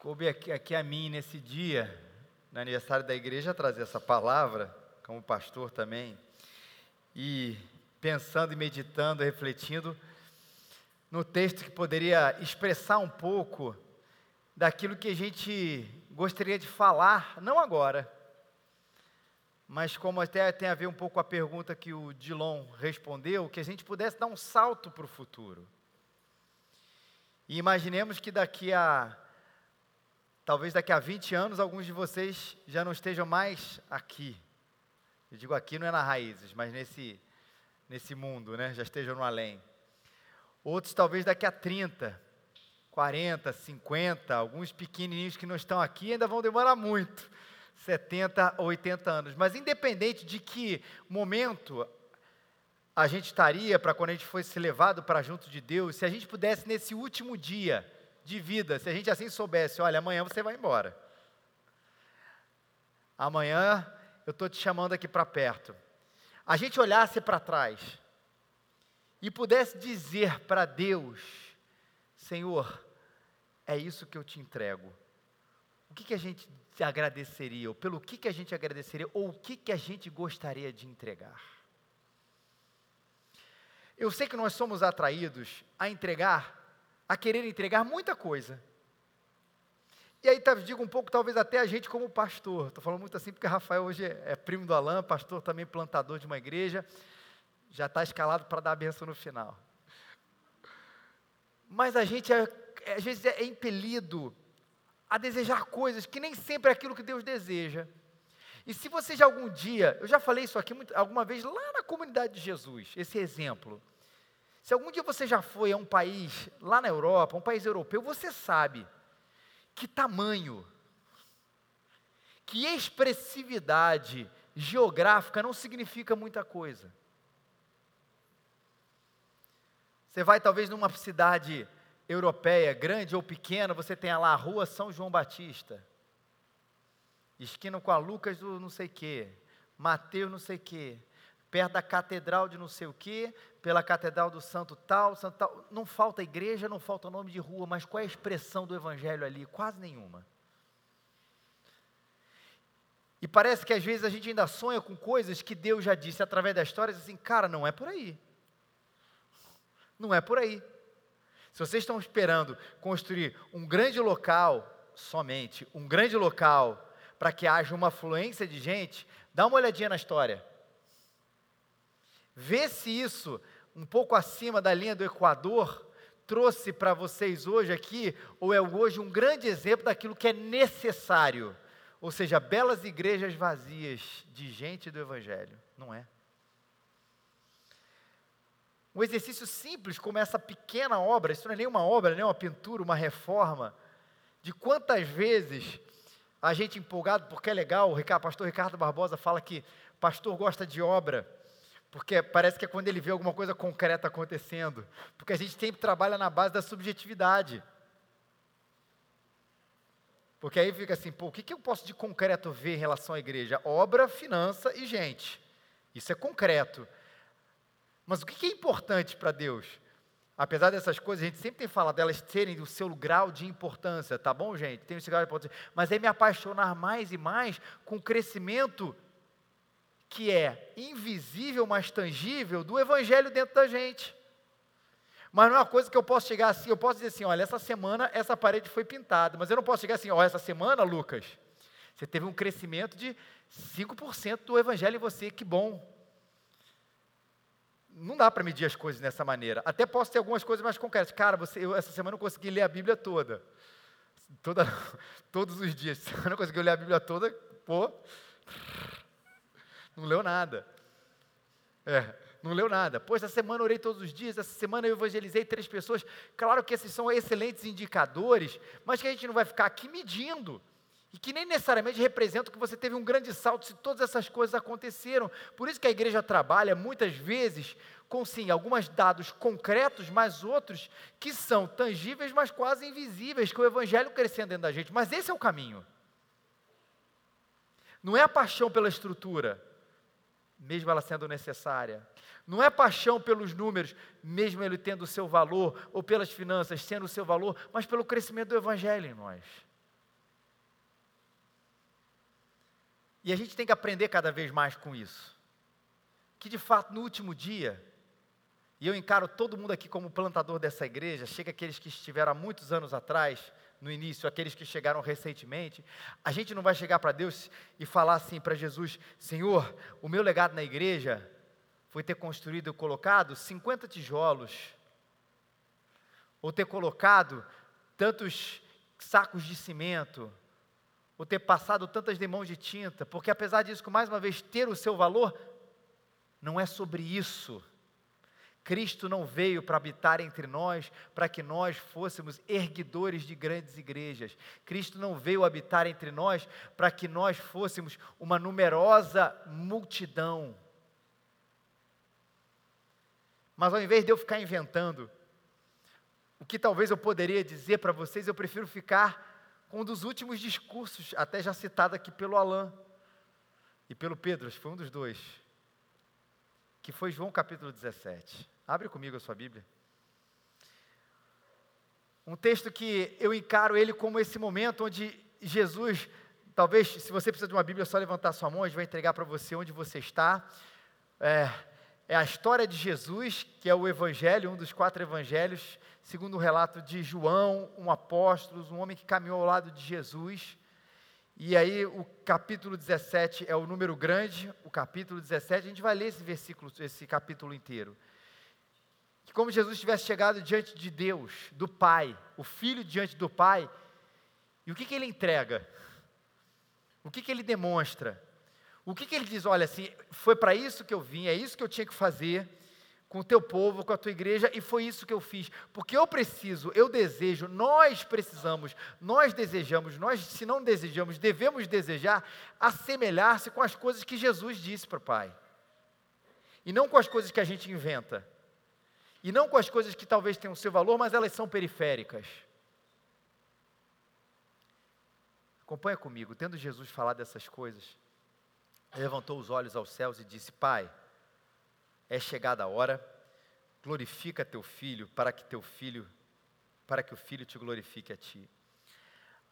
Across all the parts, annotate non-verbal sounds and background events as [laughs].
Coube aqui, aqui a mim nesse dia, no aniversário da igreja, trazer essa palavra, como pastor também, e pensando e meditando, refletindo no texto que poderia expressar um pouco daquilo que a gente gostaria de falar, não agora, mas como até tem a ver um pouco com a pergunta que o Dilon respondeu, que a gente pudesse dar um salto para o futuro. E imaginemos que daqui a Talvez daqui a 20 anos alguns de vocês já não estejam mais aqui. Eu digo aqui não é na raízes, mas nesse, nesse mundo, né? Já estejam no além. Outros talvez daqui a 30, 40, 50, alguns pequenininhos que não estão aqui ainda vão demorar muito. 70 ou 80 anos. Mas independente de que momento a gente estaria para quando a gente fosse levado para junto de Deus, se a gente pudesse nesse último dia de vida, se a gente assim soubesse, olha, amanhã você vai embora. Amanhã eu estou te chamando aqui para perto. A gente olhasse para trás e pudesse dizer para Deus: Senhor, é isso que eu te entrego. O que, que a gente agradeceria? Ou pelo que, que a gente agradeceria? Ou o que, que a gente gostaria de entregar? Eu sei que nós somos atraídos a entregar a querer entregar muita coisa. E aí digo um pouco, talvez até a gente como pastor. Estou falando muito assim porque Rafael hoje é, é primo do Alain, pastor também plantador de uma igreja. Já está escalado para dar a benção no final. Mas a gente é, é, às vezes é impelido a desejar coisas que nem sempre é aquilo que Deus deseja. E se você já algum dia, eu já falei isso aqui muito, alguma vez lá na comunidade de Jesus, esse exemplo. Se algum dia você já foi a um país lá na Europa, um país europeu, você sabe que tamanho, que expressividade geográfica não significa muita coisa. Você vai talvez numa cidade europeia, grande ou pequena, você tem lá a rua São João Batista, esquina com a Lucas do não sei quê, Mateus não sei quê, perto da catedral de não sei o quê, pela catedral do santo tal, santo tal. Não falta igreja, não falta nome de rua, mas qual é a expressão do evangelho ali? Quase nenhuma. E parece que às vezes a gente ainda sonha com coisas que Deus já disse através da história, assim, cara, não é por aí. Não é por aí. Se vocês estão esperando construir um grande local, somente um grande local, para que haja uma afluência de gente, dá uma olhadinha na história. Vê se isso, um pouco acima da linha do Equador, trouxe para vocês hoje aqui, ou é hoje um grande exemplo daquilo que é necessário. Ou seja, belas igrejas vazias de gente do Evangelho. Não é? Um exercício simples como essa pequena obra, isso não é uma obra, nem uma pintura, uma reforma, de quantas vezes a gente empolgado, porque é legal, o pastor Ricardo Barbosa fala que pastor gosta de obra, porque parece que é quando ele vê alguma coisa concreta acontecendo. Porque a gente sempre trabalha na base da subjetividade. Porque aí fica assim, pô, o que, que eu posso de concreto ver em relação à igreja? Obra, finança e gente. Isso é concreto. Mas o que, que é importante para Deus? Apesar dessas coisas, a gente sempre tem falado delas terem o seu grau de importância, tá bom, gente? Tem seu grau de importância. Mas é me apaixonar mais e mais com o crescimento que é invisível, mas tangível, do Evangelho dentro da gente. Mas não é uma coisa que eu posso chegar assim, eu posso dizer assim, olha, essa semana essa parede foi pintada, mas eu não posso chegar assim, olha, essa semana, Lucas, você teve um crescimento de 5% do Evangelho em você, que bom. Não dá para medir as coisas dessa maneira. Até posso ter algumas coisas mais concretas. Cara, você, eu, essa semana eu consegui ler a Bíblia toda. toda [laughs] todos os dias. Semana [laughs] eu consegui ler a Bíblia toda, pô, não leu nada. É, não leu nada. Pois essa semana orei todos os dias, essa semana eu evangelizei três pessoas. Claro que esses são excelentes indicadores, mas que a gente não vai ficar aqui medindo. E que nem necessariamente representam que você teve um grande salto se todas essas coisas aconteceram. Por isso que a igreja trabalha muitas vezes com sim alguns dados concretos, mas outros que são tangíveis, mas quase invisíveis, que o evangelho crescendo dentro da gente. Mas esse é o caminho. Não é a paixão pela estrutura, mesmo ela sendo necessária. Não é paixão pelos números, mesmo ele tendo o seu valor, ou pelas finanças sendo o seu valor, mas pelo crescimento do Evangelho em nós. E a gente tem que aprender cada vez mais com isso. Que de fato, no último dia, e eu encaro todo mundo aqui como plantador dessa igreja, chega aqueles que estiveram há muitos anos atrás, no início, aqueles que chegaram recentemente, a gente não vai chegar para Deus e falar assim para Jesus: Senhor, o meu legado na igreja foi ter construído e colocado 50 tijolos, ou ter colocado tantos sacos de cimento, ou ter passado tantas demãos de tinta, porque apesar disso, mais uma vez, ter o seu valor, não é sobre isso. Cristo não veio para habitar entre nós para que nós fôssemos erguidores de grandes igrejas. Cristo não veio habitar entre nós para que nós fôssemos uma numerosa multidão. Mas ao invés de eu ficar inventando o que talvez eu poderia dizer para vocês, eu prefiro ficar com um dos últimos discursos, até já citado aqui pelo Alain e pelo Pedro, foi um dos dois que foi João capítulo 17. Abre comigo a sua Bíblia. Um texto que eu encaro ele como esse momento onde Jesus, talvez, se você precisa de uma Bíblia, é só levantar sua mão, a gente vai entregar para você onde você está. É, é a história de Jesus, que é o Evangelho, um dos quatro Evangelhos, segundo o relato de João, um apóstolo, um homem que caminhou ao lado de Jesus. E aí o capítulo 17 é o número grande, o capítulo 17, a gente vai ler esse versículo, esse capítulo inteiro. Que como Jesus tivesse chegado diante de Deus, do Pai, o Filho diante do Pai, e o que, que ele entrega? O que, que ele demonstra? O que, que ele diz? Olha, assim, foi para isso que eu vim, é isso que eu tinha que fazer, com o teu povo, com a tua igreja, e foi isso que eu fiz. Porque eu preciso, eu desejo, nós precisamos, nós desejamos, nós, se não desejamos, devemos desejar assemelhar-se com as coisas que Jesus disse para o Pai. E não com as coisas que a gente inventa. E não com as coisas que talvez tenham seu valor, mas elas são periféricas. Acompanha comigo, tendo Jesus falado dessas coisas, levantou os olhos aos céus e disse: Pai, é chegada a hora, glorifica teu filho, para que teu filho, para que o filho te glorifique a ti.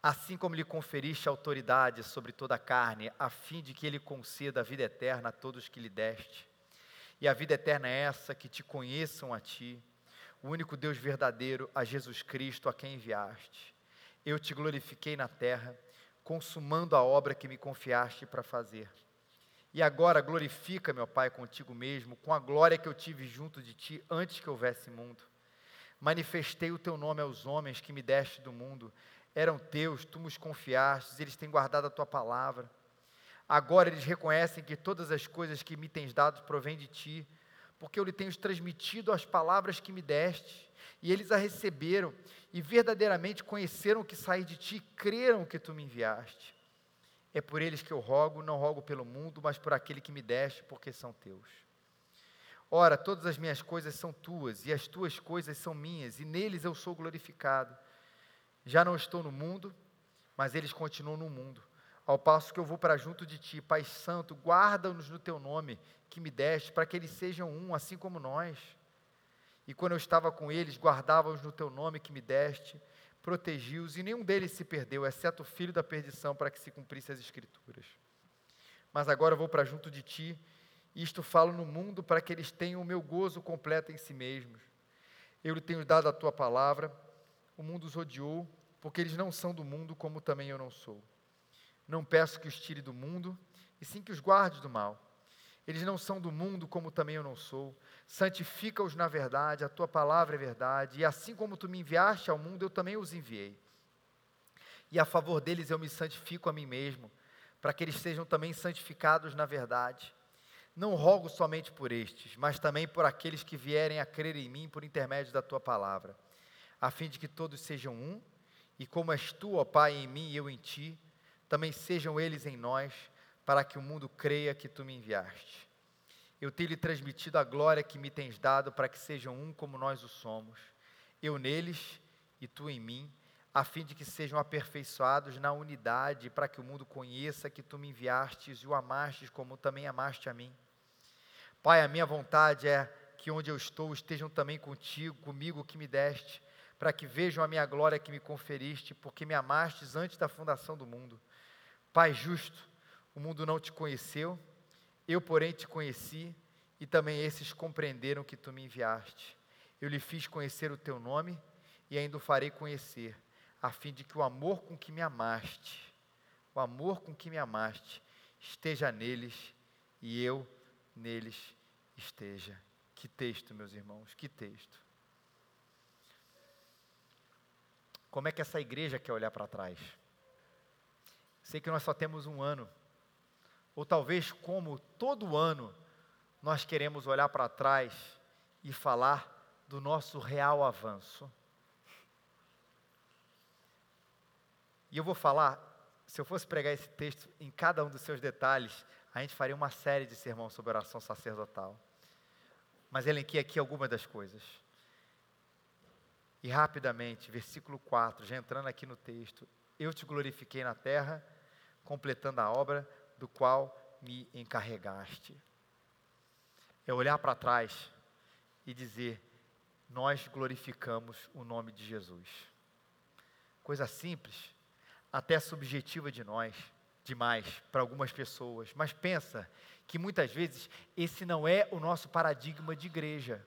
Assim como lhe conferiste autoridade sobre toda a carne, a fim de que ele conceda a vida eterna a todos que lhe deste. E a vida eterna é essa, que te conheçam a ti, o único Deus verdadeiro, a Jesus Cristo, a quem enviaste. Eu te glorifiquei na terra, consumando a obra que me confiaste para fazer. E agora glorifica, meu Pai, contigo mesmo, com a glória que eu tive junto de ti antes que houvesse mundo. Manifestei o teu nome aos homens que me deste do mundo. Eram teus, tu nos confiastes, eles têm guardado a tua palavra. Agora eles reconhecem que todas as coisas que me tens dado provêm de ti, porque eu lhe tenho transmitido as palavras que me deste, e eles a receberam, e verdadeiramente conheceram que saí de ti, e creram que tu me enviaste. É por eles que eu rogo, não rogo pelo mundo, mas por aquele que me deste, porque são teus. Ora, todas as minhas coisas são tuas, e as tuas coisas são minhas, e neles eu sou glorificado. Já não estou no mundo, mas eles continuam no mundo. Ao passo que eu vou para junto de ti, Pai Santo, guarda-nos no teu nome que me deste, para que eles sejam um, assim como nós. E quando eu estava com eles, guardava-os no teu nome que me deste, protegi-os e nenhum deles se perdeu, exceto o filho da perdição, para que se cumprisse as Escrituras. Mas agora vou para junto de ti, e isto falo no mundo para que eles tenham o meu gozo completo em si mesmos. Eu lhe tenho dado a tua palavra, o mundo os odiou, porque eles não são do mundo, como também eu não sou. Não peço que os tire do mundo, e sim que os guarde do mal. Eles não são do mundo, como também eu não sou. Santifica-os na verdade, a tua palavra é verdade, e assim como tu me enviaste ao mundo, eu também os enviei. E a favor deles eu me santifico a mim mesmo, para que eles sejam também santificados na verdade. Não rogo somente por estes, mas também por aqueles que vierem a crer em mim por intermédio da tua palavra, a fim de que todos sejam um, e como és tu, ó Pai, em mim e eu em ti, também sejam eles em nós, para que o mundo creia que tu me enviaste. Eu tenho lhe transmitido a glória que me tens dado para que sejam um como nós o somos. Eu neles e tu em mim, a fim de que sejam aperfeiçoados na unidade, para que o mundo conheça que tu me enviastes e o amastes como também amaste a mim. Pai, a minha vontade é que onde eu estou estejam também contigo, comigo que me deste, para que vejam a minha glória que me conferiste, porque me amastes antes da fundação do mundo. Pai justo, O mundo não te conheceu, eu, porém, te conheci, e também esses compreenderam que tu me enviaste. Eu lhe fiz conhecer o teu nome e ainda o farei conhecer, a fim de que o amor com que me amaste, o amor com que me amaste, esteja neles e eu neles esteja. Que texto, meus irmãos, que texto. Como é que essa igreja quer olhar para trás? Sei que nós só temos um ano, ou talvez como todo ano, nós queremos olhar para trás e falar do nosso real avanço. E eu vou falar, se eu fosse pregar esse texto em cada um dos seus detalhes, a gente faria uma série de sermões sobre oração sacerdotal. Mas elenquei aqui algumas das coisas. E rapidamente, versículo 4, já entrando aqui no texto, eu te glorifiquei na terra, completando a obra do qual me encarregaste. É olhar para trás e dizer: Nós glorificamos o nome de Jesus. Coisa simples, até subjetiva de nós, demais para algumas pessoas, mas pensa que muitas vezes esse não é o nosso paradigma de igreja.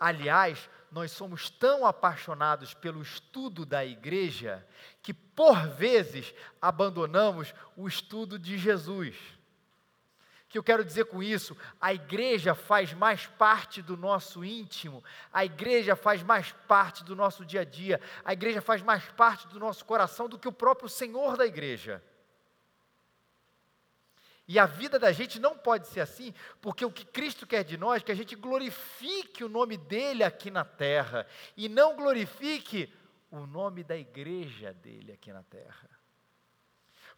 Aliás, nós somos tão apaixonados pelo estudo da igreja que, por vezes, abandonamos o estudo de Jesus. O que eu quero dizer com isso? A igreja faz mais parte do nosso íntimo, a igreja faz mais parte do nosso dia a dia, a igreja faz mais parte do nosso coração do que o próprio Senhor da igreja. E a vida da gente não pode ser assim, porque o que Cristo quer de nós é que a gente glorifique o nome dele aqui na terra e não glorifique o nome da igreja dele aqui na terra.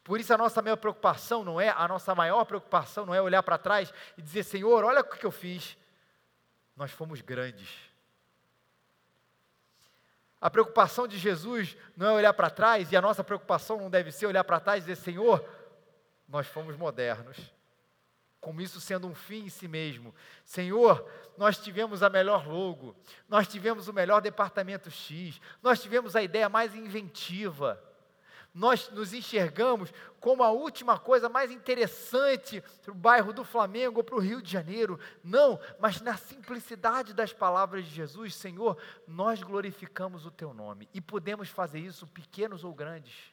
Por isso a nossa maior preocupação não é, a nossa maior preocupação não é olhar para trás e dizer, Senhor, olha o que eu fiz. Nós fomos grandes. A preocupação de Jesus não é olhar para trás, e a nossa preocupação não deve ser olhar para trás e dizer, Senhor, nós fomos modernos. Como isso sendo um fim em si mesmo. Senhor, nós tivemos a melhor logo, nós tivemos o melhor departamento X, nós tivemos a ideia mais inventiva. Nós nos enxergamos como a última coisa mais interessante para o bairro do Flamengo ou para o Rio de Janeiro. Não, mas na simplicidade das palavras de Jesus, Senhor, nós glorificamos o Teu nome e podemos fazer isso, pequenos ou grandes.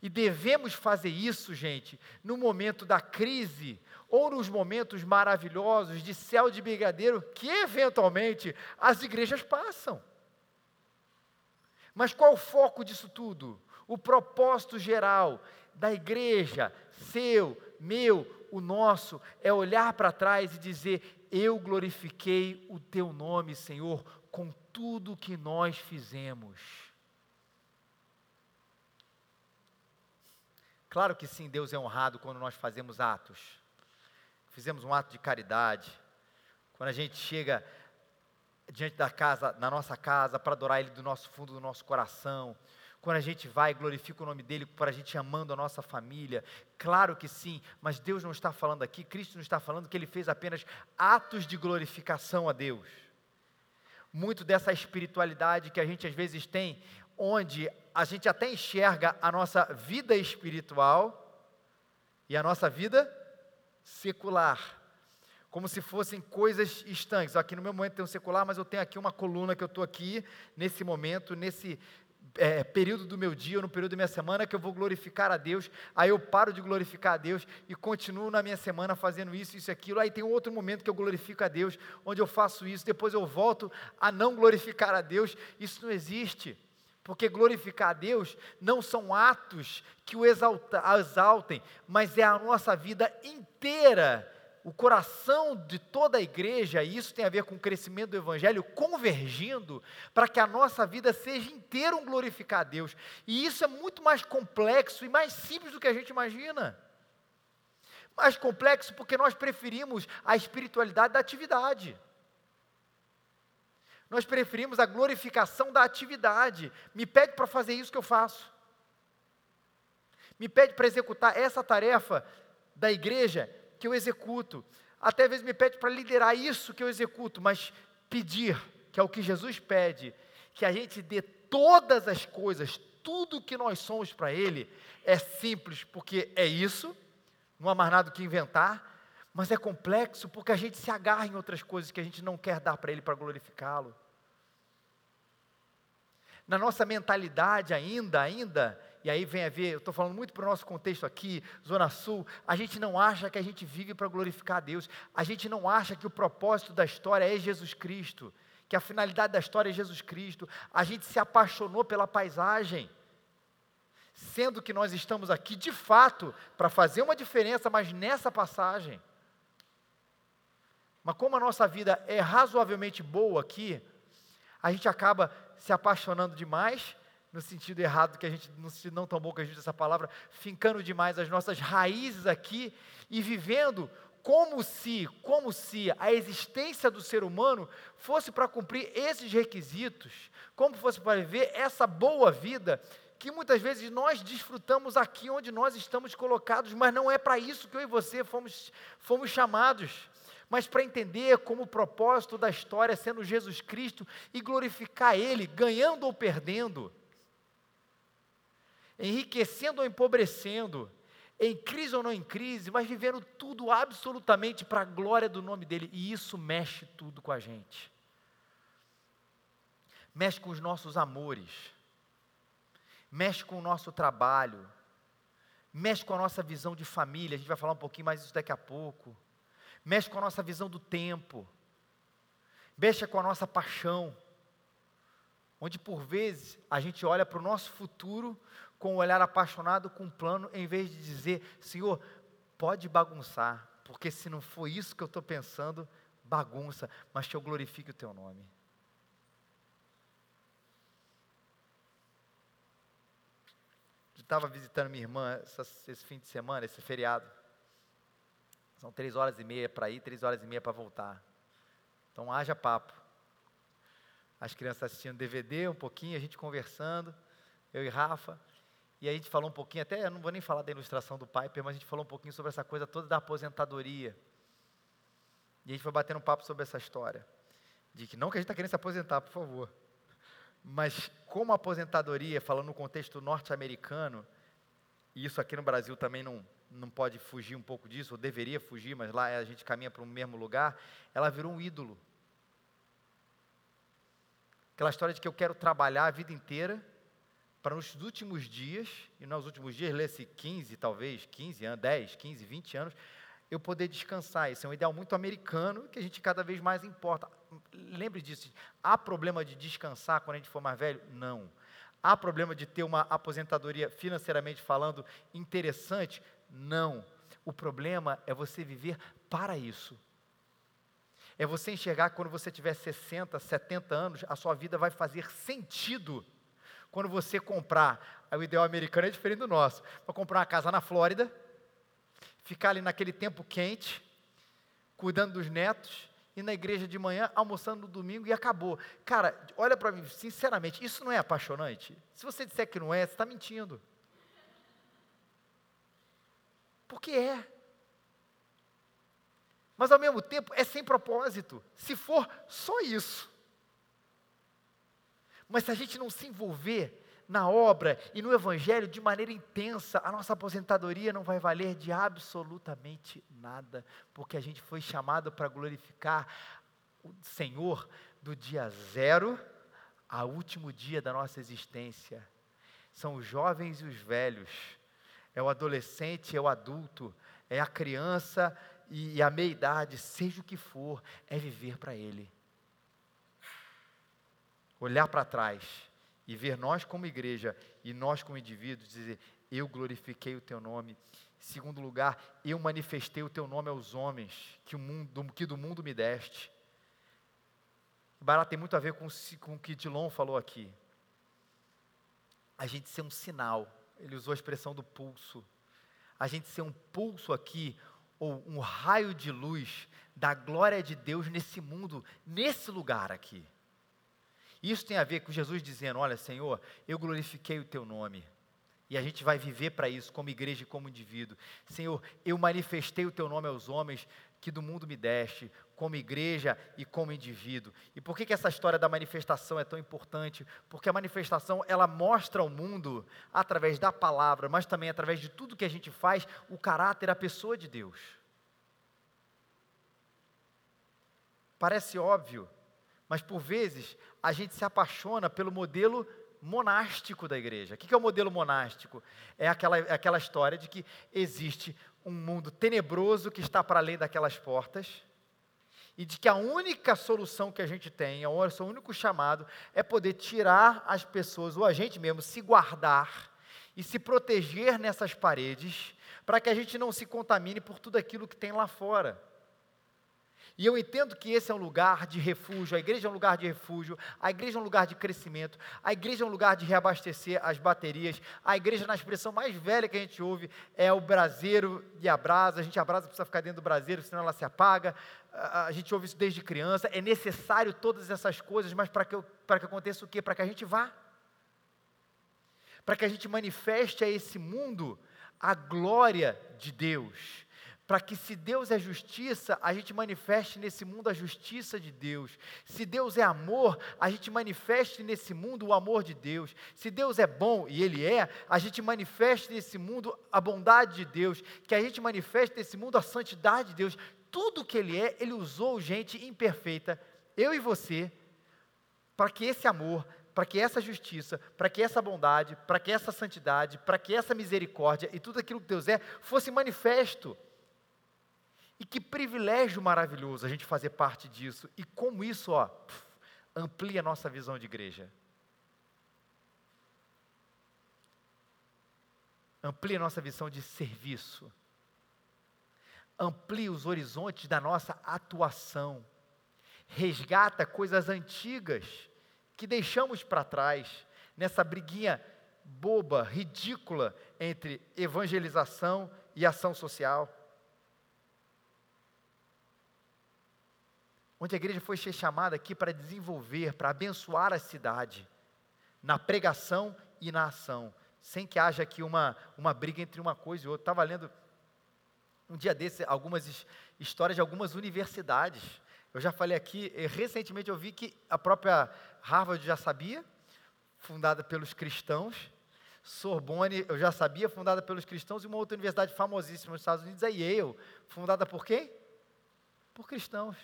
E devemos fazer isso, gente, no momento da crise ou nos momentos maravilhosos de céu de brigadeiro que eventualmente as igrejas passam. Mas qual o foco disso tudo? O propósito geral da igreja, seu, meu, o nosso, é olhar para trás e dizer: Eu glorifiquei o teu nome, Senhor, com tudo que nós fizemos. Claro que sim, Deus é honrado quando nós fazemos atos. Fizemos um ato de caridade. Quando a gente chega diante da casa, na nossa casa, para adorar Ele do nosso fundo do nosso coração. Quando a gente vai glorifica o nome dEle, para a gente amando a nossa família. Claro que sim, mas Deus não está falando aqui, Cristo não está falando que Ele fez apenas atos de glorificação a Deus. Muito dessa espiritualidade que a gente às vezes tem, onde a gente até enxerga a nossa vida espiritual e a nossa vida secular, como se fossem coisas estanques. Aqui no meu momento tem um secular, mas eu tenho aqui uma coluna que eu estou aqui, nesse momento, nesse é, período do meu dia, ou no período da minha semana, que eu vou glorificar a Deus, aí eu paro de glorificar a Deus e continuo na minha semana fazendo isso, isso e aquilo, aí tem outro momento que eu glorifico a Deus, onde eu faço isso, depois eu volto a não glorificar a Deus, isso não existe. Porque glorificar a Deus não são atos que o exalta, exaltem, mas é a nossa vida inteira, o coração de toda a igreja, e isso tem a ver com o crescimento do Evangelho, convergindo para que a nossa vida seja inteira um glorificar a Deus. E isso é muito mais complexo e mais simples do que a gente imagina. Mais complexo porque nós preferimos a espiritualidade da atividade. Nós preferimos a glorificação da atividade. Me pede para fazer isso que eu faço. Me pede para executar essa tarefa da igreja que eu executo. Até às vezes me pede para liderar isso que eu executo, mas pedir, que é o que Jesus pede, que a gente dê todas as coisas, tudo que nós somos para Ele é simples, porque é isso, não há mais nada que inventar, mas é complexo porque a gente se agarra em outras coisas que a gente não quer dar para Ele para glorificá-lo. Na nossa mentalidade ainda, ainda, e aí vem a ver, eu estou falando muito para o nosso contexto aqui, Zona Sul, a gente não acha que a gente vive para glorificar a Deus, a gente não acha que o propósito da história é Jesus Cristo, que a finalidade da história é Jesus Cristo, a gente se apaixonou pela paisagem, sendo que nós estamos aqui de fato para fazer uma diferença, mas nessa passagem. Mas como a nossa vida é razoavelmente boa aqui, a gente acaba se apaixonando demais, no sentido errado que a gente, no sentido não tão bom que a gente usa essa palavra, fincando demais as nossas raízes aqui e vivendo como se, como se a existência do ser humano fosse para cumprir esses requisitos, como fosse para viver essa boa vida que muitas vezes nós desfrutamos aqui onde nós estamos colocados, mas não é para isso que eu e você fomos, fomos chamados mas para entender como o propósito da história sendo Jesus Cristo e glorificar Ele, ganhando ou perdendo, enriquecendo ou empobrecendo, em crise ou não em crise, mas vivendo tudo absolutamente para a glória do nome dEle, e isso mexe tudo com a gente. Mexe com os nossos amores, mexe com o nosso trabalho, mexe com a nossa visão de família, a gente vai falar um pouquinho mais disso daqui a pouco mexe com a nossa visão do tempo, mexe com a nossa paixão, onde por vezes a gente olha para o nosso futuro com um olhar apaixonado, com um plano, em vez de dizer, Senhor, pode bagunçar, porque se não for isso que eu estou pensando, bagunça, mas que eu glorifique o teu nome. Eu estava visitando minha irmã esse fim de semana, esse feriado. São três horas e meia para ir, três horas e meia para voltar. Então haja papo. As crianças assistindo DVD um pouquinho, a gente conversando, eu e Rafa. E a gente falou um pouquinho, até eu não vou nem falar da ilustração do Piper, mas a gente falou um pouquinho sobre essa coisa toda da aposentadoria. E a gente foi batendo um papo sobre essa história. De que não que a gente está querendo se aposentar, por favor. Mas como a aposentadoria, falando no contexto norte-americano, e isso aqui no Brasil também não, não pode fugir um pouco disso, ou deveria fugir, mas lá a gente caminha para o mesmo lugar, ela virou um ídolo. Aquela história de que eu quero trabalhar a vida inteira para nos últimos dias, e nos últimos dias, lê-se 15, talvez, 15 anos, 10, 15, 20 anos, eu poder descansar. Esse é um ideal muito americano que a gente cada vez mais importa. Lembre disso. Há problema de descansar quando a gente for mais velho? Não. Há problema de ter uma aposentadoria financeiramente falando interessante? Não. O problema é você viver para isso. É você enxergar que quando você tiver 60, 70 anos, a sua vida vai fazer sentido. Quando você comprar, o ideal americano é diferente do nosso, para comprar uma casa na Flórida, ficar ali naquele tempo quente, cuidando dos netos, e na igreja de manhã, almoçando no domingo e acabou. Cara, olha para mim, sinceramente, isso não é apaixonante? Se você disser que não é, você está mentindo. Porque é. Mas ao mesmo tempo é sem propósito, se for só isso. Mas se a gente não se envolver na obra e no Evangelho de maneira intensa, a nossa aposentadoria não vai valer de absolutamente nada, porque a gente foi chamado para glorificar o Senhor do dia zero ao último dia da nossa existência. São os jovens e os velhos é o adolescente, é o adulto, é a criança e a meia-idade, seja o que for, é viver para Ele. Olhar para trás e ver nós como igreja e nós como indivíduos, dizer: Eu glorifiquei o Teu nome. Segundo lugar, eu manifestei o Teu nome aos homens que, o mundo, que do mundo me deste. Barato tem muito a ver com, com o que Dilon falou aqui. A gente ser um sinal ele usou a expressão do pulso. A gente ser um pulso aqui, ou um raio de luz da glória de Deus nesse mundo, nesse lugar aqui. Isso tem a ver com Jesus dizendo: Olha, Senhor, eu glorifiquei o teu nome. E a gente vai viver para isso, como igreja e como indivíduo. Senhor, eu manifestei o teu nome aos homens que do mundo me deste, como igreja e como indivíduo. E por que, que essa história da manifestação é tão importante? Porque a manifestação, ela mostra ao mundo, através da palavra, mas também através de tudo que a gente faz, o caráter, a pessoa de Deus. Parece óbvio, mas por vezes a gente se apaixona pelo modelo monástico da igreja. O que é o modelo monástico? É aquela, é aquela história de que existe um mundo tenebroso que está para além daquelas portas e de que a única solução que a gente tem, o único chamado, é poder tirar as pessoas, ou a gente mesmo, se guardar e se proteger nessas paredes, para que a gente não se contamine por tudo aquilo que tem lá fora. E eu entendo que esse é um lugar de refúgio, a igreja é um lugar de refúgio, a igreja é um lugar de crescimento, a igreja é um lugar de reabastecer as baterias, a igreja, na expressão mais velha que a gente ouve, é o braseiro e a brasa, a gente abrasa precisa ficar dentro do braseiro, senão ela se apaga, a gente ouve isso desde criança, é necessário todas essas coisas, mas para que, para que aconteça o quê? Para que a gente vá, para que a gente manifeste a esse mundo a glória de Deus, para que se Deus é justiça, a gente manifeste nesse mundo a justiça de Deus. Se Deus é amor, a gente manifeste nesse mundo o amor de Deus. Se Deus é bom, e Ele é, a gente manifeste nesse mundo a bondade de Deus. Que a gente manifeste nesse mundo a santidade de Deus. Tudo que Ele é, Ele usou gente imperfeita, eu e você, para que esse amor, para que essa justiça, para que essa bondade, para que essa santidade, para que essa misericórdia e tudo aquilo que Deus é, fosse manifesto. E que privilégio maravilhoso a gente fazer parte disso. E como isso, ó, amplia a nossa visão de igreja. Amplia a nossa visão de serviço. Amplia os horizontes da nossa atuação. Resgata coisas antigas que deixamos para trás nessa briguinha boba, ridícula entre evangelização e ação social. Onde a igreja foi ser chamada aqui para desenvolver, para abençoar a cidade, na pregação e na ação, sem que haja aqui uma, uma briga entre uma coisa e outra. Estava lendo um dia desse algumas histórias de algumas universidades. Eu já falei aqui, eh, recentemente eu vi que a própria Harvard já sabia, fundada pelos cristãos. Sorbonne, eu já sabia, fundada pelos cristãos, e uma outra universidade famosíssima nos Estados Unidos, a Yale, fundada por quem? Por cristãos.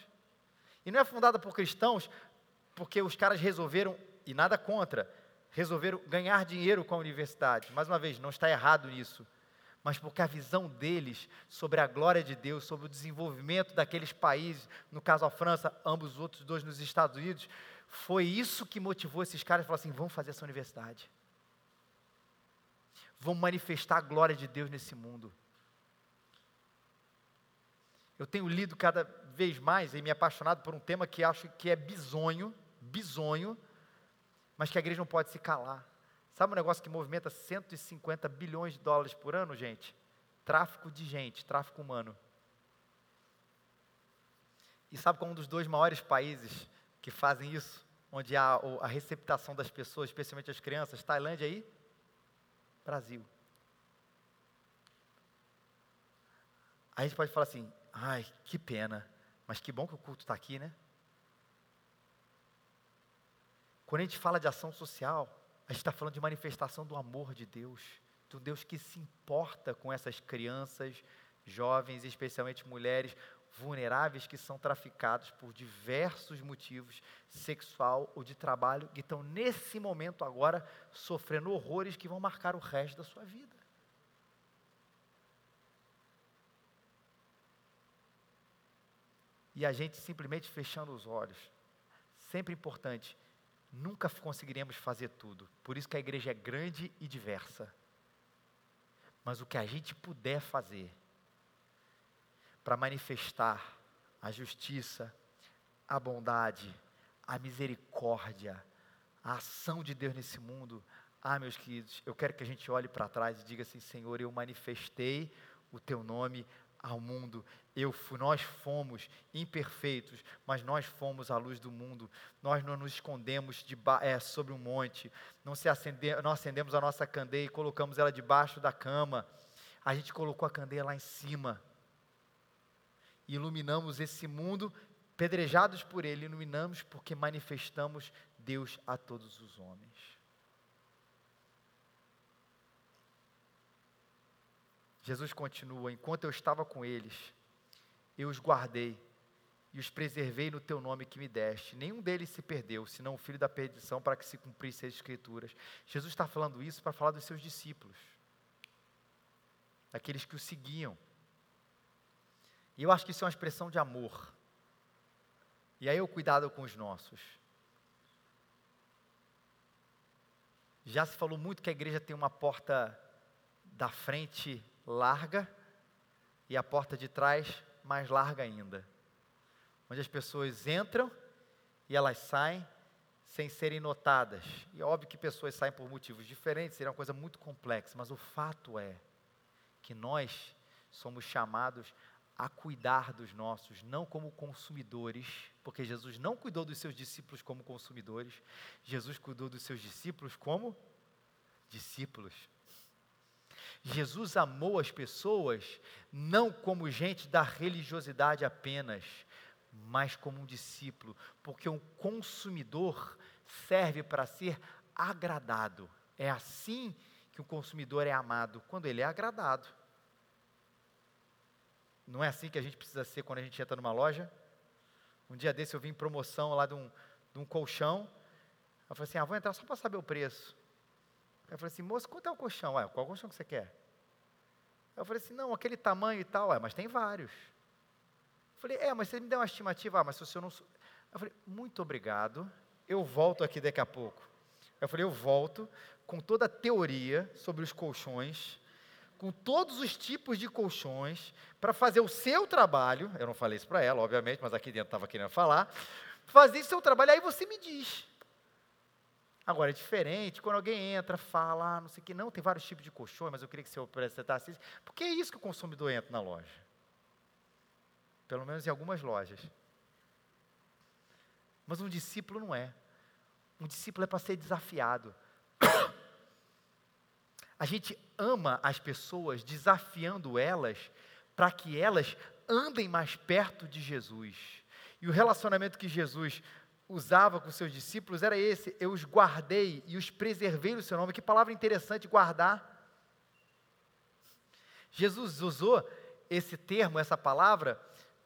E não é fundada por cristãos porque os caras resolveram, e nada contra, resolveram ganhar dinheiro com a universidade. Mais uma vez, não está errado nisso. Mas porque a visão deles sobre a glória de Deus, sobre o desenvolvimento daqueles países, no caso a França, ambos os outros dois nos Estados Unidos, foi isso que motivou esses caras a falar assim: vamos fazer essa universidade. Vamos manifestar a glória de Deus nesse mundo. Eu tenho lido cada vez mais e me apaixonado por um tema que acho que é bizonho, bizonho, mas que a igreja não pode se calar. Sabe um negócio que movimenta 150 bilhões de dólares por ano, gente? Tráfico de gente, tráfico humano. E sabe qual é um dos dois maiores países que fazem isso? Onde há a receptação das pessoas, especialmente as crianças? Tailândia aí? Brasil. A gente pode falar assim, ai, que pena. Mas que bom que o culto está aqui, né? Quando a gente fala de ação social, a gente está falando de manifestação do amor de Deus, do Deus que se importa com essas crianças, jovens, especialmente mulheres vulneráveis que são traficados por diversos motivos, sexual ou de trabalho, que estão nesse momento agora sofrendo horrores que vão marcar o resto da sua vida. E a gente simplesmente fechando os olhos. Sempre importante, nunca conseguiremos fazer tudo. Por isso que a igreja é grande e diversa. Mas o que a gente puder fazer para manifestar a justiça, a bondade, a misericórdia, a ação de Deus nesse mundo. Ah, meus queridos, eu quero que a gente olhe para trás e diga assim: Senhor, eu manifestei o teu nome ao mundo. Eu nós fomos imperfeitos, mas nós fomos a luz do mundo. Nós não nos escondemos de, é, sobre um monte, não, se acende, não acendemos a nossa candeia e colocamos ela debaixo da cama. A gente colocou a candeia lá em cima. Iluminamos esse mundo, pedrejados por ele, iluminamos porque manifestamos Deus a todos os homens. Jesus continua: Enquanto eu estava com eles, eu os guardei e os preservei no teu nome que me deste. Nenhum deles se perdeu, senão o filho da perdição, para que se cumprissem as Escrituras. Jesus está falando isso para falar dos seus discípulos, daqueles que o seguiam. E eu acho que isso é uma expressão de amor. E aí o cuidado com os nossos. Já se falou muito que a igreja tem uma porta da frente larga e a porta de trás mais larga ainda. Onde as pessoas entram e elas saem sem serem notadas. E é óbvio que pessoas saem por motivos diferentes, seria uma coisa muito complexa, mas o fato é que nós somos chamados a cuidar dos nossos, não como consumidores, porque Jesus não cuidou dos seus discípulos como consumidores, Jesus cuidou dos seus discípulos como discípulos. Jesus amou as pessoas não como gente da religiosidade apenas, mas como um discípulo, porque um consumidor serve para ser agradado. É assim que o consumidor é amado, quando ele é agradado. Não é assim que a gente precisa ser quando a gente entra numa loja? Um dia desse eu vim em promoção lá de um, de um colchão. Eu falei assim: ah, vou entrar só para saber o preço. Eu falei assim, moço, quanto é o colchão? Ué, qual colchão que você quer? Eu falei assim, não, aquele tamanho e tal, é, mas tem vários. Eu falei, é, mas você me deu uma estimativa, ah, mas se o senhor não. Eu falei, muito obrigado, eu volto aqui daqui a pouco. Eu falei, eu volto com toda a teoria sobre os colchões, com todos os tipos de colchões, para fazer o seu trabalho. Eu não falei isso para ela, obviamente, mas aqui dentro estava querendo falar. Fazer o seu trabalho, aí você me diz. Agora, é diferente quando alguém entra, fala, ah, não sei o que, não, tem vários tipos de colchões, mas eu queria que você apresentasse isso. Porque é isso que o consumidor entra na loja. Pelo menos em algumas lojas. Mas um discípulo não é. Um discípulo é para ser desafiado. [coughs] A gente ama as pessoas desafiando elas para que elas andem mais perto de Jesus. E o relacionamento que Jesus usava com seus discípulos era esse: eu os guardei e os preservei no seu nome. Que palavra interessante, guardar. Jesus usou esse termo, essa palavra,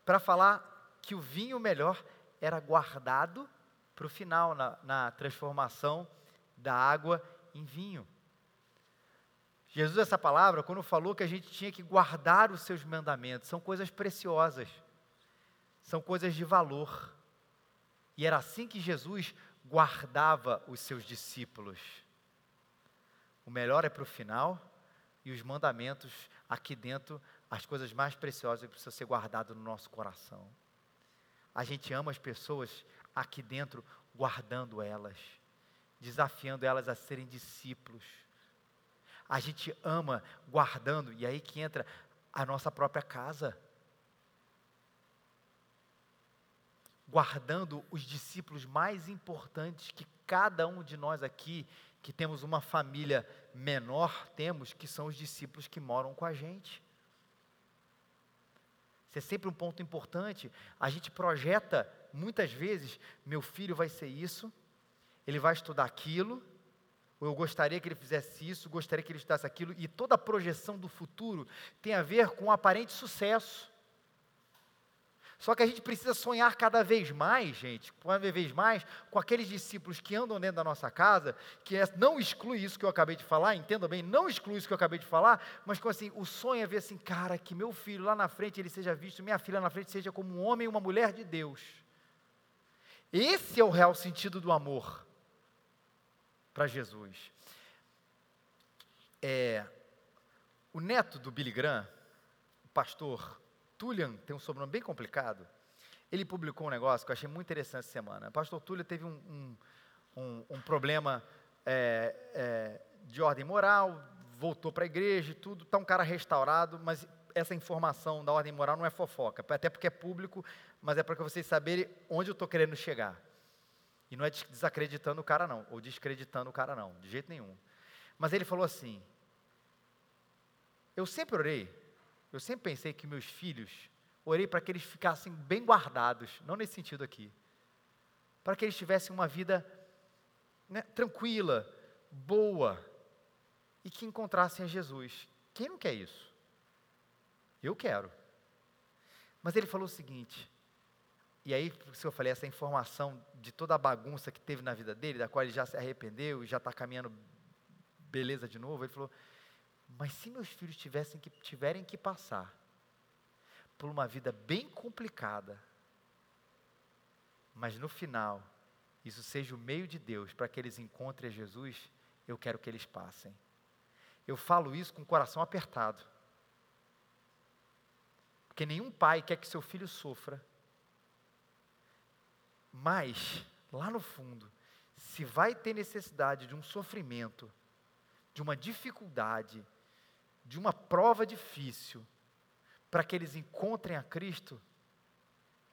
para falar que o vinho melhor era guardado para o final, na, na transformação da água em vinho. Jesus, essa palavra, quando falou que a gente tinha que guardar os seus mandamentos, são coisas preciosas, são coisas de valor. E era assim que Jesus guardava os seus discípulos. O melhor é para o final, e os mandamentos aqui dentro, as coisas mais preciosas precisam ser guardadas no nosso coração. A gente ama as pessoas aqui dentro, guardando elas, desafiando elas a serem discípulos. A gente ama guardando, e aí que entra a nossa própria casa. Guardando os discípulos mais importantes que cada um de nós aqui, que temos uma família menor, temos, que são os discípulos que moram com a gente. Isso é sempre um ponto importante. A gente projeta, muitas vezes, meu filho vai ser isso, ele vai estudar aquilo, ou eu gostaria que ele fizesse isso, gostaria que ele estudasse aquilo, e toda a projeção do futuro tem a ver com o aparente sucesso. Só que a gente precisa sonhar cada vez mais, gente, cada vez mais, com aqueles discípulos que andam dentro da nossa casa, que é, não exclui isso que eu acabei de falar, entenda bem, não exclui isso que eu acabei de falar, mas com assim, o sonho é ver assim, cara, que meu filho lá na frente ele seja visto, minha filha lá na frente seja como um homem e uma mulher de Deus. Esse é o real sentido do amor para Jesus. É, o neto do Billy Graham, o pastor Tullian tem um sobrenome bem complicado. Ele publicou um negócio que eu achei muito interessante essa semana. O pastor Tullian teve um, um, um, um problema é, é, de ordem moral, voltou para a igreja e tudo, está um cara restaurado, mas essa informação da ordem moral não é fofoca, até porque é público, mas é para que vocês saberem onde eu estou querendo chegar. E não é desacreditando o cara, não, ou descreditando o cara, não, de jeito nenhum. Mas ele falou assim: Eu sempre orei, eu sempre pensei que meus filhos, orei para que eles ficassem bem guardados, não nesse sentido aqui, para que eles tivessem uma vida né, tranquila, boa, e que encontrassem a Jesus. Quem não quer isso? Eu quero. Mas ele falou o seguinte, e aí, se eu falei essa informação de toda a bagunça que teve na vida dele, da qual ele já se arrependeu e já está caminhando beleza de novo, ele falou: Mas se meus filhos tivessem que, tiverem que passar por uma vida bem complicada, mas no final, isso seja o meio de Deus para que eles encontrem Jesus, eu quero que eles passem. Eu falo isso com o coração apertado. Porque nenhum pai quer que seu filho sofra mas, lá no fundo, se vai ter necessidade de um sofrimento, de uma dificuldade, de uma prova difícil, para que eles encontrem a Cristo,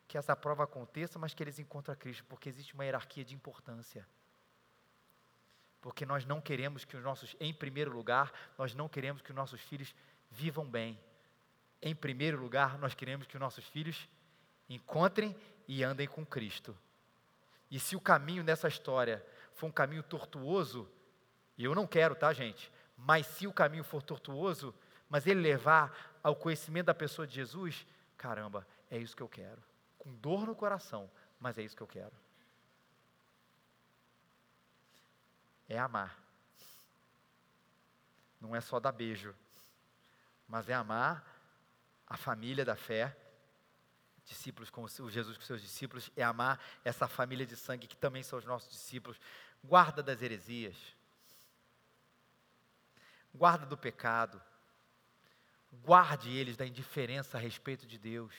que essa prova aconteça, mas que eles encontrem a Cristo, porque existe uma hierarquia de importância. Porque nós não queremos que os nossos, em primeiro lugar, nós não queremos que os nossos filhos vivam bem. Em primeiro lugar, nós queremos que os nossos filhos encontrem e andem com Cristo. E se o caminho nessa história for um caminho tortuoso, e eu não quero, tá, gente? Mas se o caminho for tortuoso, mas ele levar ao conhecimento da pessoa de Jesus, caramba, é isso que eu quero. Com dor no coração, mas é isso que eu quero. É amar. Não é só dar beijo, mas é amar a família da fé discípulos com o Jesus com seus discípulos, é amar essa família de sangue que também são os nossos discípulos. Guarda das heresias. Guarda do pecado. Guarde eles da indiferença a respeito de Deus.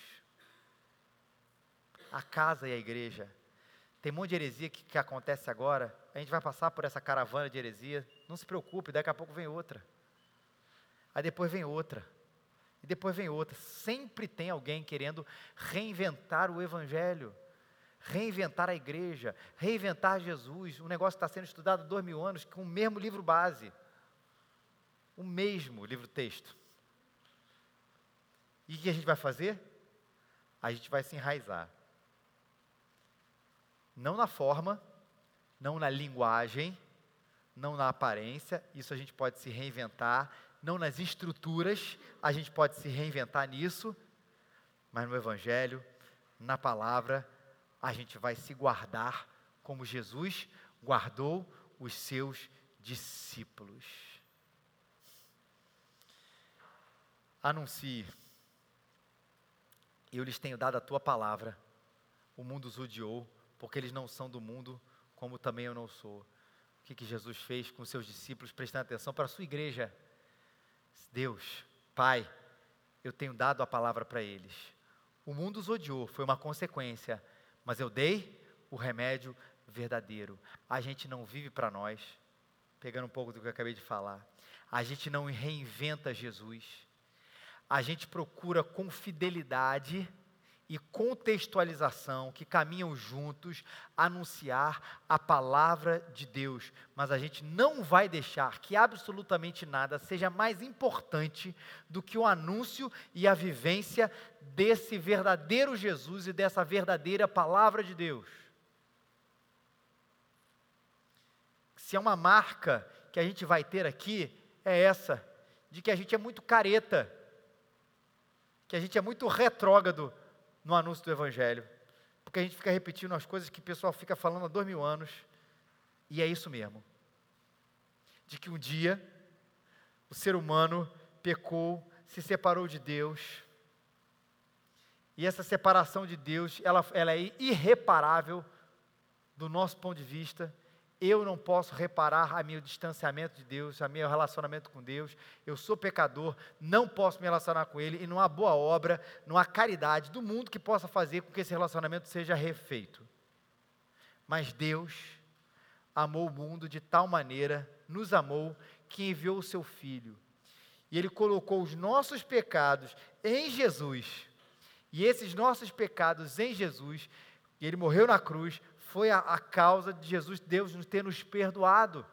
A casa e a igreja. Tem um monte de heresia que, que acontece agora. A gente vai passar por essa caravana de heresia. Não se preocupe, daqui a pouco vem outra. Aí depois vem outra e depois vem outra. Sempre tem alguém querendo reinventar o Evangelho, reinventar a igreja, reinventar Jesus. Um negócio está sendo estudado há dois mil anos com o mesmo livro base, o mesmo livro texto. E o que a gente vai fazer? A gente vai se enraizar. Não na forma, não na linguagem, não na aparência, isso a gente pode se reinventar, não nas estruturas, a gente pode se reinventar nisso, mas no Evangelho, na palavra, a gente vai se guardar como Jesus guardou os seus discípulos. Anuncie, eu lhes tenho dado a tua palavra, o mundo os odiou, porque eles não são do mundo, como também eu não sou. O que, que Jesus fez com seus discípulos, prestando atenção para a sua igreja? Deus, Pai, eu tenho dado a palavra para eles. O mundo os odiou, foi uma consequência, mas eu dei o remédio verdadeiro. A gente não vive para nós, pegando um pouco do que eu acabei de falar. A gente não reinventa Jesus. A gente procura com fidelidade e contextualização que caminham juntos anunciar a palavra de Deus, mas a gente não vai deixar que absolutamente nada seja mais importante do que o anúncio e a vivência desse verdadeiro Jesus e dessa verdadeira palavra de Deus. Se é uma marca que a gente vai ter aqui, é essa, de que a gente é muito careta, que a gente é muito retrógrado no anúncio do Evangelho. Porque a gente fica repetindo as coisas que o pessoal fica falando há dois mil anos. E é isso mesmo. De que um dia o ser humano pecou, se separou de Deus. E essa separação de Deus, ela, ela é irreparável do nosso ponto de vista eu não posso reparar a meu distanciamento de Deus, a meu relacionamento com Deus. Eu sou pecador, não posso me relacionar com Ele e não há boa obra, não há caridade do mundo que possa fazer com que esse relacionamento seja refeito. Mas Deus amou o mundo de tal maneira, nos amou, que enviou o seu Filho. E Ele colocou os nossos pecados em Jesus. E esses nossos pecados em Jesus, Ele morreu na cruz, foi a, a causa de Jesus, Deus, nos ter nos perdoado.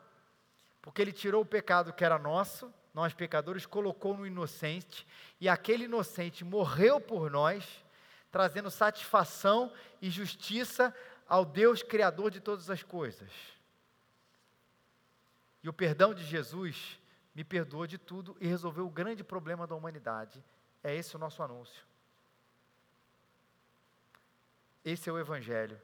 Porque Ele tirou o pecado que era nosso, nós pecadores, colocou no inocente, e aquele inocente morreu por nós, trazendo satisfação e justiça ao Deus Criador de todas as coisas. E o perdão de Jesus me perdoou de tudo e resolveu o grande problema da humanidade. É esse o nosso anúncio. Esse é o Evangelho.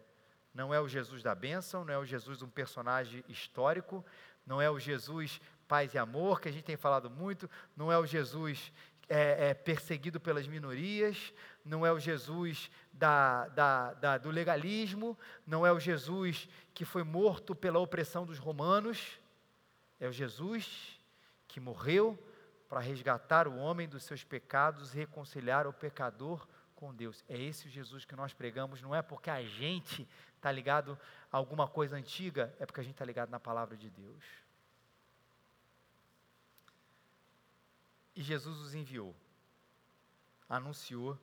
Não é o Jesus da bênção, não é o Jesus um personagem histórico, não é o Jesus paz e amor, que a gente tem falado muito, não é o Jesus é, é, perseguido pelas minorias, não é o Jesus da, da, da, do legalismo, não é o Jesus que foi morto pela opressão dos romanos, é o Jesus que morreu para resgatar o homem dos seus pecados e reconciliar o pecador com Deus. É esse o Jesus que nós pregamos, não é porque a gente está ligado a alguma coisa antiga, é porque a gente está ligado na palavra de Deus. E Jesus os enviou, anunciou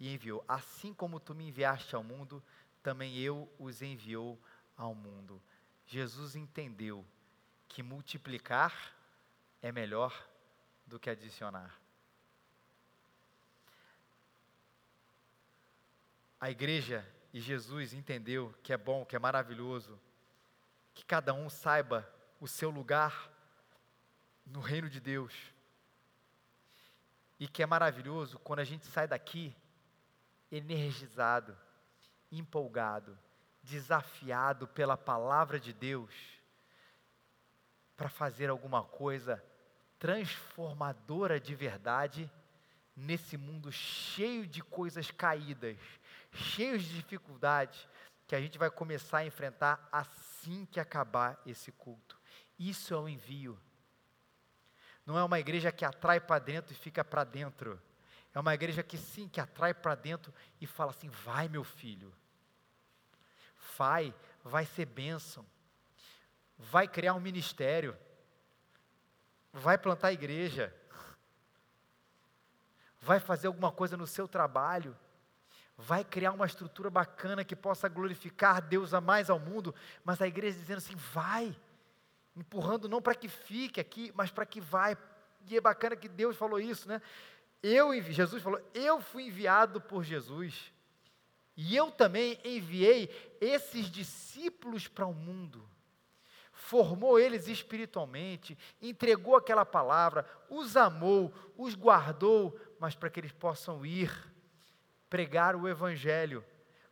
e enviou. Assim como tu me enviaste ao mundo, também eu os enviou ao mundo. Jesus entendeu que multiplicar é melhor do que adicionar. A igreja e Jesus entendeu que é bom, que é maravilhoso, que cada um saiba o seu lugar no reino de Deus. E que é maravilhoso quando a gente sai daqui energizado, empolgado, desafiado pela palavra de Deus para fazer alguma coisa transformadora de verdade nesse mundo cheio de coisas caídas, cheio de dificuldades que a gente vai começar a enfrentar assim que acabar esse culto. Isso é o envio. Não é uma igreja que atrai para dentro e fica para dentro. É uma igreja que sim, que atrai para dentro e fala assim: vai, meu filho. Vai, vai ser bênção vai criar um ministério, vai plantar igreja, vai fazer alguma coisa no seu trabalho, vai criar uma estrutura bacana que possa glorificar Deus a mais ao mundo, mas a igreja dizendo assim: vai, empurrando não para que fique aqui, mas para que vai. E é bacana que Deus falou isso, né? Eu, Jesus falou, eu fui enviado por Jesus, e eu também enviei esses discípulos para o mundo formou eles espiritualmente, entregou aquela palavra, os amou, os guardou, mas para que eles possam ir, pregar o Evangelho,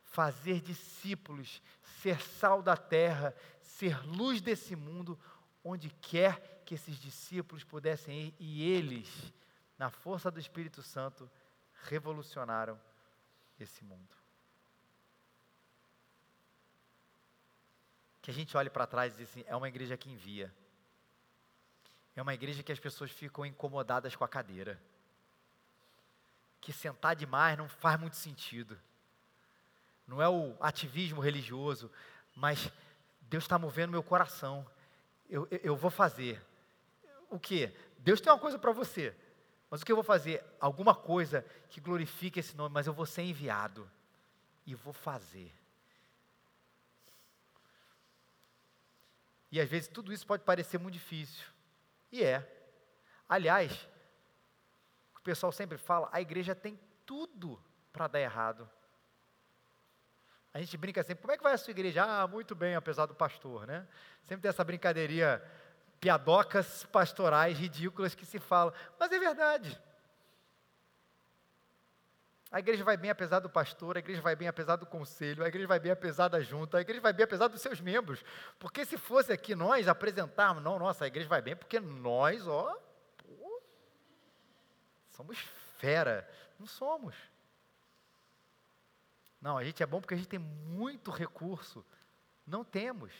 fazer discípulos, ser sal da terra, ser luz desse mundo, onde quer que esses discípulos pudessem ir, e eles, na força do Espírito Santo, revolucionaram esse mundo. que a gente olhe para trás e diz assim: é uma igreja que envia. É uma igreja que as pessoas ficam incomodadas com a cadeira. Que sentar demais não faz muito sentido. Não é o ativismo religioso, mas Deus está movendo meu coração. Eu, eu, eu vou fazer. O que? Deus tem uma coisa para você. Mas o que eu vou fazer? Alguma coisa que glorifique esse nome, mas eu vou ser enviado. E vou fazer. E às vezes tudo isso pode parecer muito difícil. E é. Aliás, pessoal sempre fala, a igreja tem tudo para dar errado. A gente brinca sempre, como é que vai a sua igreja? Ah, muito bem, apesar do pastor, né? Sempre tem essa brincadeirinha, piadocas pastorais ridículas que se falam. Mas é verdade. A igreja vai bem apesar do pastor, a igreja vai bem apesar do conselho, a igreja vai bem apesar da junta, a igreja vai bem apesar dos seus membros. Porque se fosse aqui nós apresentarmos, não, nossa, a igreja vai bem porque nós, ó, somos fera. Não somos. Não, a gente é bom porque a gente tem muito recurso. Não temos.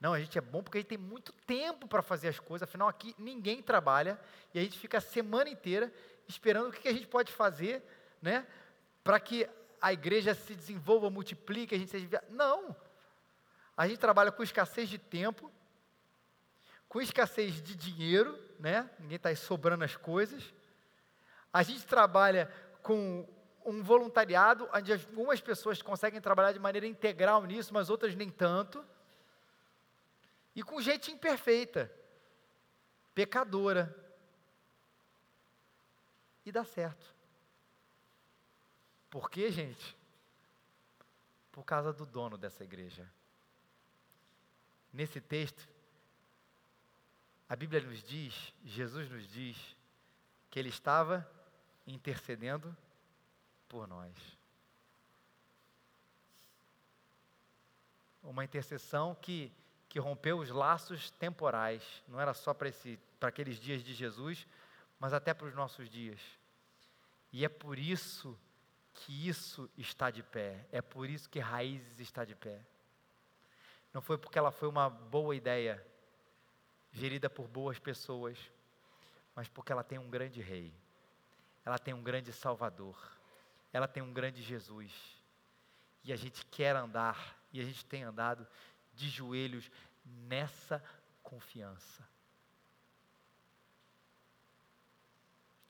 Não, a gente é bom porque a gente tem muito tempo para fazer as coisas, afinal aqui ninguém trabalha e a gente fica a semana inteira esperando o que a gente pode fazer né? Para que a igreja se desenvolva, multiplique, a gente seja. Não! A gente trabalha com escassez de tempo, com escassez de dinheiro, né? Ninguém está sobrando as coisas. A gente trabalha com um voluntariado, onde algumas pessoas conseguem trabalhar de maneira integral nisso, mas outras nem tanto. E com gente imperfeita, pecadora. E dá certo. Por quê, gente? Por causa do dono dessa igreja. Nesse texto, a Bíblia nos diz, Jesus nos diz, que ele estava intercedendo por nós. Uma intercessão que, que rompeu os laços temporais, não era só para aqueles dias de Jesus, mas até para os nossos dias. E é por isso que isso está de pé, é por isso que Raízes está de pé. Não foi porque ela foi uma boa ideia, gerida por boas pessoas, mas porque ela tem um grande rei, ela tem um grande salvador ela tem um grande Jesus. E a gente quer andar, e a gente tem andado de joelhos nessa confiança.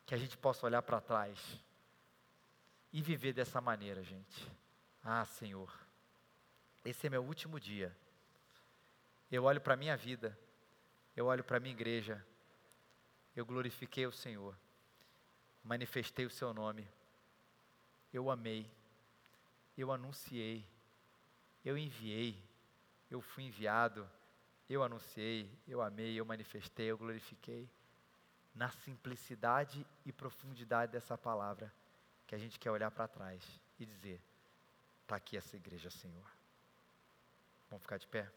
Que a gente possa olhar para trás e viver dessa maneira, gente. Ah, Senhor, esse é meu último dia. Eu olho para a minha vida, eu olho para a minha igreja, eu glorifiquei o Senhor, manifestei o Seu nome. Eu amei, eu anunciei, eu enviei, eu fui enviado, eu anunciei, eu amei, eu manifestei, eu glorifiquei. Na simplicidade e profundidade dessa palavra, que a gente quer olhar para trás e dizer: está aqui essa igreja, Senhor. Vamos ficar de pé?